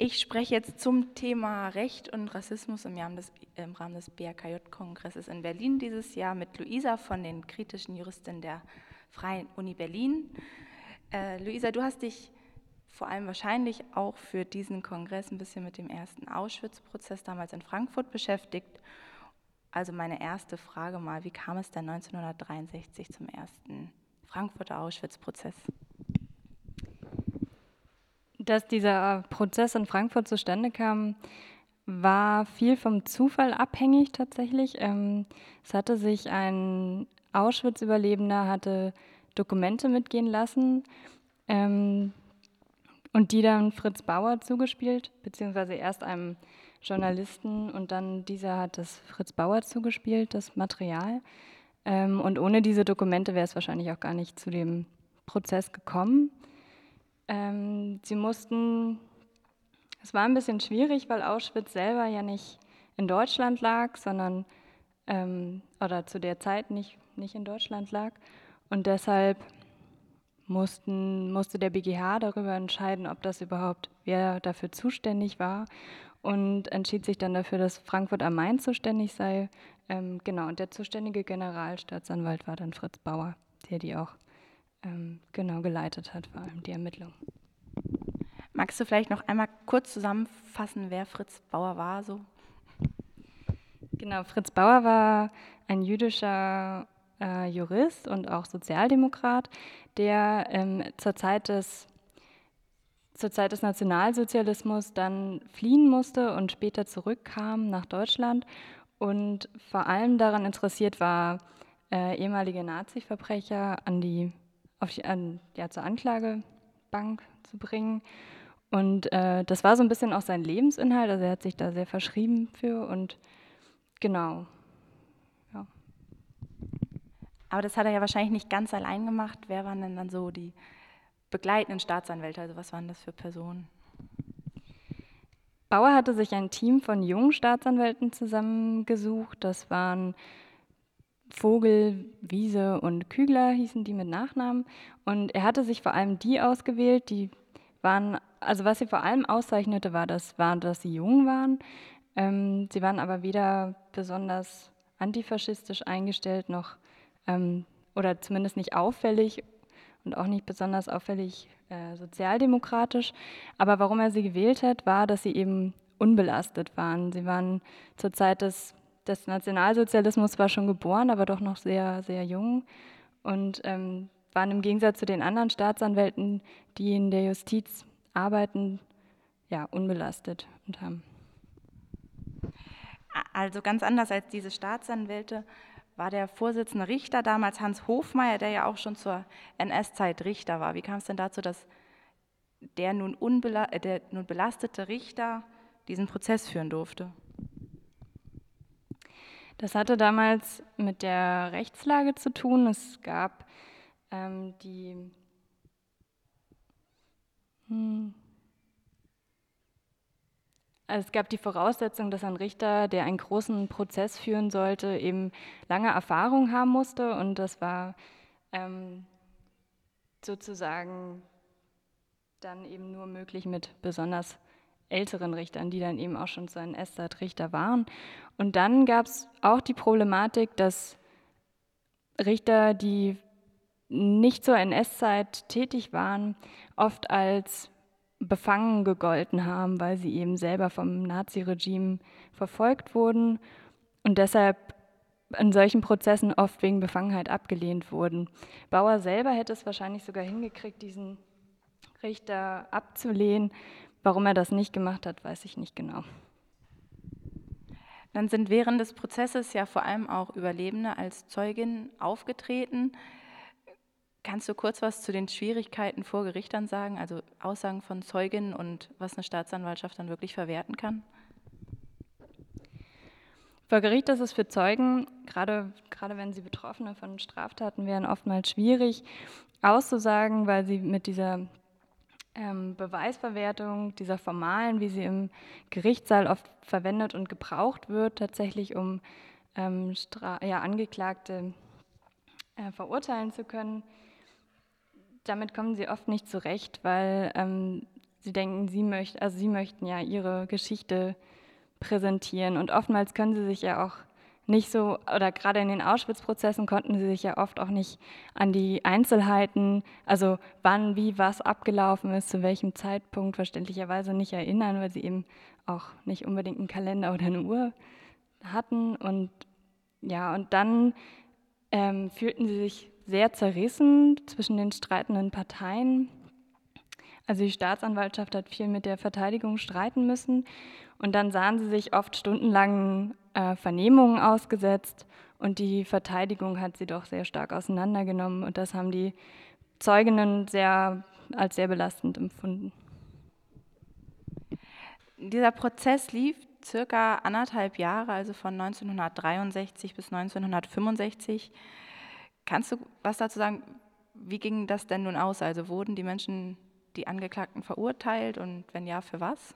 Ich spreche jetzt zum Thema Recht und Rassismus im, des, im Rahmen des BRKJ-Kongresses in Berlin dieses Jahr mit Luisa von den kritischen Juristen der Freien Uni Berlin. Äh, Luisa, du hast dich vor allem wahrscheinlich auch für diesen Kongress ein bisschen mit dem ersten Auschwitz-Prozess damals in Frankfurt beschäftigt. Also meine erste Frage mal, wie kam es denn 1963 zum ersten Frankfurter Auschwitz-Prozess? Dass dieser Prozess in Frankfurt zustande kam, war viel vom Zufall abhängig tatsächlich. Ähm, es hatte sich ein Auschwitz-Überlebender hatte Dokumente mitgehen lassen ähm, und die dann Fritz Bauer zugespielt, beziehungsweise erst einem Journalisten und dann dieser hat das Fritz Bauer zugespielt, das Material. Ähm, und ohne diese Dokumente wäre es wahrscheinlich auch gar nicht zu dem Prozess gekommen. Ähm, sie mussten, es war ein bisschen schwierig, weil Auschwitz selber ja nicht in Deutschland lag, sondern, ähm, oder zu der Zeit nicht, nicht in Deutschland lag. Und deshalb mussten, musste der BGH darüber entscheiden, ob das überhaupt, wer dafür zuständig war und entschied sich dann dafür, dass Frankfurt am Main zuständig sei. Ähm, genau, und der zuständige Generalstaatsanwalt war dann Fritz Bauer, der die auch ähm, genau geleitet hat, vor allem die Ermittlungen. Magst du vielleicht noch einmal kurz zusammenfassen, wer Fritz Bauer war? So? Genau, Fritz Bauer war ein jüdischer äh, Jurist und auch Sozialdemokrat, der ähm, zur, Zeit des, zur Zeit des Nationalsozialismus dann fliehen musste und später zurückkam nach Deutschland und vor allem daran interessiert war, äh, ehemalige Nazi-Verbrecher an die auf die, an, ja, zur Anklagebank zu bringen. Und äh, das war so ein bisschen auch sein Lebensinhalt, also er hat sich da sehr verschrieben für und genau. Ja. Aber das hat er ja wahrscheinlich nicht ganz allein gemacht. Wer waren denn dann so die begleitenden Staatsanwälte? Also was waren das für Personen? Bauer hatte sich ein Team von jungen Staatsanwälten zusammengesucht. Das waren Vogel, Wiese und Kügler hießen die mit Nachnamen. Und er hatte sich vor allem die ausgewählt, die waren, also was sie vor allem auszeichnete, war, das, war dass sie jung waren. Ähm, sie waren aber weder besonders antifaschistisch eingestellt noch, ähm, oder zumindest nicht auffällig und auch nicht besonders auffällig äh, sozialdemokratisch. Aber warum er sie gewählt hat, war, dass sie eben unbelastet waren. Sie waren zur Zeit des des Nationalsozialismus war schon geboren, aber doch noch sehr, sehr jung und ähm, waren im Gegensatz zu den anderen Staatsanwälten, die in der Justiz arbeiten, ja, unbelastet und haben. Also ganz anders als diese Staatsanwälte war der Vorsitzende Richter damals Hans Hofmeier, der ja auch schon zur NS-Zeit Richter war. Wie kam es denn dazu, dass der nun, äh, der nun belastete Richter diesen Prozess führen durfte? Das hatte damals mit der Rechtslage zu tun. Es gab ähm, die hm, also es gab die Voraussetzung, dass ein Richter, der einen großen Prozess führen sollte, eben lange Erfahrung haben musste. Und das war ähm, sozusagen dann eben nur möglich mit besonders älteren Richtern, die dann eben auch schon zu NS-Richter waren. Und dann gab es auch die Problematik, dass Richter, die nicht zur NS-Zeit tätig waren, oft als befangen gegolten haben, weil sie eben selber vom Naziregime verfolgt wurden und deshalb in solchen Prozessen oft wegen Befangenheit abgelehnt wurden. Bauer selber hätte es wahrscheinlich sogar hingekriegt, diesen Richter abzulehnen, Warum er das nicht gemacht hat, weiß ich nicht genau. Dann sind während des Prozesses ja vor allem auch Überlebende als Zeugin aufgetreten. Kannst du kurz was zu den Schwierigkeiten vor Gerichtern sagen, also Aussagen von Zeuginnen und was eine Staatsanwaltschaft dann wirklich verwerten kann? Vor Gericht ist es für Zeugen, gerade, gerade wenn sie Betroffene von Straftaten wären, oftmals schwierig auszusagen, weil sie mit dieser ähm, Beweisverwertung dieser formalen, wie sie im Gerichtssaal oft verwendet und gebraucht wird, tatsächlich um ähm, ja, Angeklagte äh, verurteilen zu können. Damit kommen sie oft nicht zurecht, weil ähm, sie denken, sie möchten, also sie möchten ja ihre Geschichte präsentieren und oftmals können sie sich ja auch nicht so, oder gerade in den Auschwitz-Prozessen konnten sie sich ja oft auch nicht an die Einzelheiten, also wann, wie, was abgelaufen ist, zu welchem Zeitpunkt verständlicherweise nicht erinnern, weil sie eben auch nicht unbedingt einen Kalender oder eine Uhr hatten. Und ja, und dann ähm, fühlten sie sich sehr zerrissen zwischen den streitenden Parteien. Also die Staatsanwaltschaft hat viel mit der Verteidigung streiten müssen und dann sahen sie sich oft stundenlang äh, Vernehmungen ausgesetzt und die Verteidigung hat sie doch sehr stark auseinandergenommen und das haben die Zeuginnen sehr, als sehr belastend empfunden. Dieser Prozess lief circa anderthalb Jahre, also von 1963 bis 1965. Kannst du was dazu sagen? Wie ging das denn nun aus? Also wurden die Menschen, die Angeklagten, verurteilt und wenn ja, für was?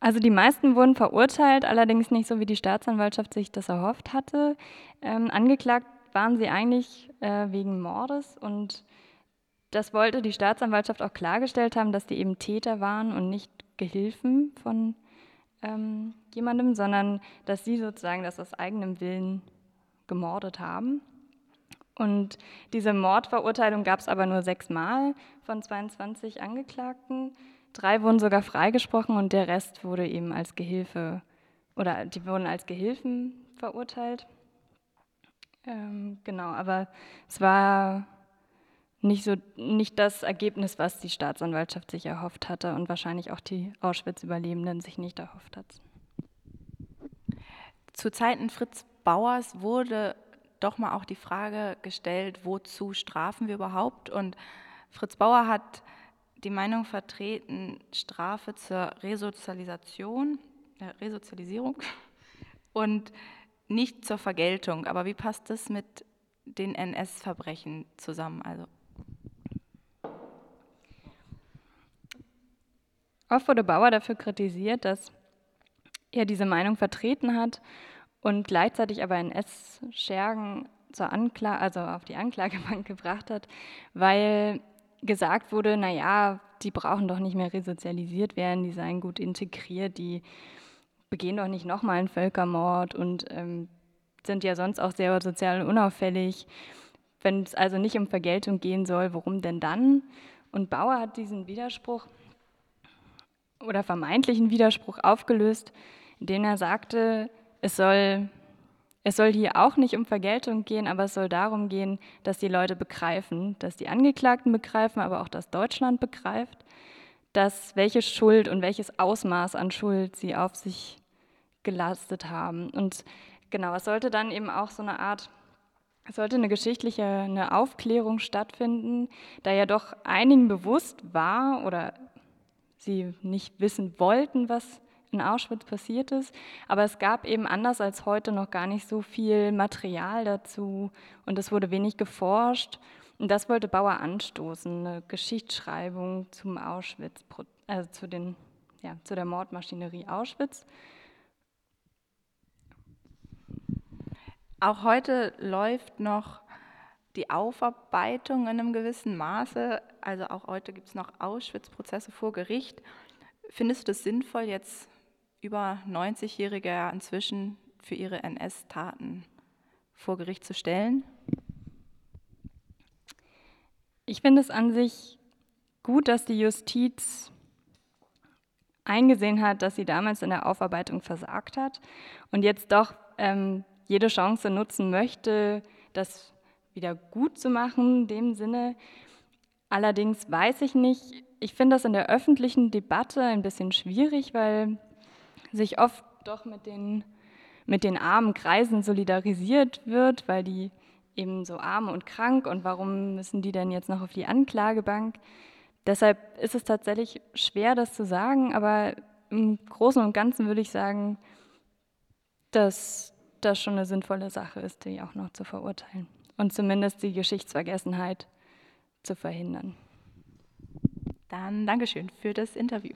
Also die meisten wurden verurteilt, allerdings nicht so, wie die Staatsanwaltschaft sich das erhofft hatte. Ähm, angeklagt waren sie eigentlich äh, wegen Mordes und das wollte die Staatsanwaltschaft auch klargestellt haben, dass die eben Täter waren und nicht Gehilfen von ähm, jemandem, sondern dass sie sozusagen das aus eigenem Willen gemordet haben. Und diese Mordverurteilung gab es aber nur sechsmal von 22 Angeklagten. Drei wurden sogar freigesprochen und der Rest wurde eben als Gehilfe oder die wurden als Gehilfen verurteilt. Ähm, genau, aber es war nicht so nicht das Ergebnis, was die Staatsanwaltschaft sich erhofft hatte und wahrscheinlich auch die Auschwitz-Überlebenden sich nicht erhofft hat. Zu Zeiten Fritz Bauers wurde doch mal auch die Frage gestellt, wozu strafen wir überhaupt? Und Fritz Bauer hat die Meinung vertreten, Strafe zur Resozialisation, äh, Resozialisierung und nicht zur Vergeltung. Aber wie passt das mit den NS-Verbrechen zusammen? Also Oft wurde Bauer dafür kritisiert, dass er diese Meinung vertreten hat und gleichzeitig aber NS-Schergen zur Ankla also auf die Anklagebank gebracht hat, weil gesagt wurde, naja, die brauchen doch nicht mehr resozialisiert werden, die seien gut integriert, die begehen doch nicht nochmal einen Völkermord und ähm, sind ja sonst auch sehr sozial unauffällig. Wenn es also nicht um Vergeltung gehen soll, warum denn dann? Und Bauer hat diesen Widerspruch oder vermeintlichen Widerspruch aufgelöst, indem er sagte, es soll es soll hier auch nicht um Vergeltung gehen, aber es soll darum gehen, dass die Leute begreifen, dass die Angeklagten begreifen, aber auch dass Deutschland begreift, dass welche Schuld und welches Ausmaß an Schuld sie auf sich gelastet haben. Und genau, es sollte dann eben auch so eine Art, es sollte eine geschichtliche eine Aufklärung stattfinden, da ja doch einigen bewusst war oder sie nicht wissen wollten, was in Auschwitz passiert ist. Aber es gab eben anders als heute noch gar nicht so viel Material dazu und es wurde wenig geforscht. Und das wollte Bauer anstoßen, eine Geschichtsschreibung zum Auschwitz, also zu, den, ja, zu der Mordmaschinerie Auschwitz. Auch heute läuft noch die Aufarbeitung in einem gewissen Maße. Also auch heute gibt es noch Auschwitz-Prozesse vor Gericht. Findest du das sinnvoll, jetzt über 90-Jährige inzwischen für ihre NS-Taten vor Gericht zu stellen? Ich finde es an sich gut, dass die Justiz eingesehen hat, dass sie damals in der Aufarbeitung versagt hat und jetzt doch ähm, jede Chance nutzen möchte, das wieder gut zu machen, in dem Sinne. Allerdings weiß ich nicht, ich finde das in der öffentlichen Debatte ein bisschen schwierig, weil sich oft doch mit den, mit den armen Kreisen solidarisiert wird, weil die eben so arm und krank und warum müssen die denn jetzt noch auf die Anklagebank? Deshalb ist es tatsächlich schwer, das zu sagen, aber im Großen und Ganzen würde ich sagen, dass das schon eine sinnvolle Sache ist, die auch noch zu verurteilen und zumindest die Geschichtsvergessenheit zu verhindern. Dann Dankeschön für das Interview.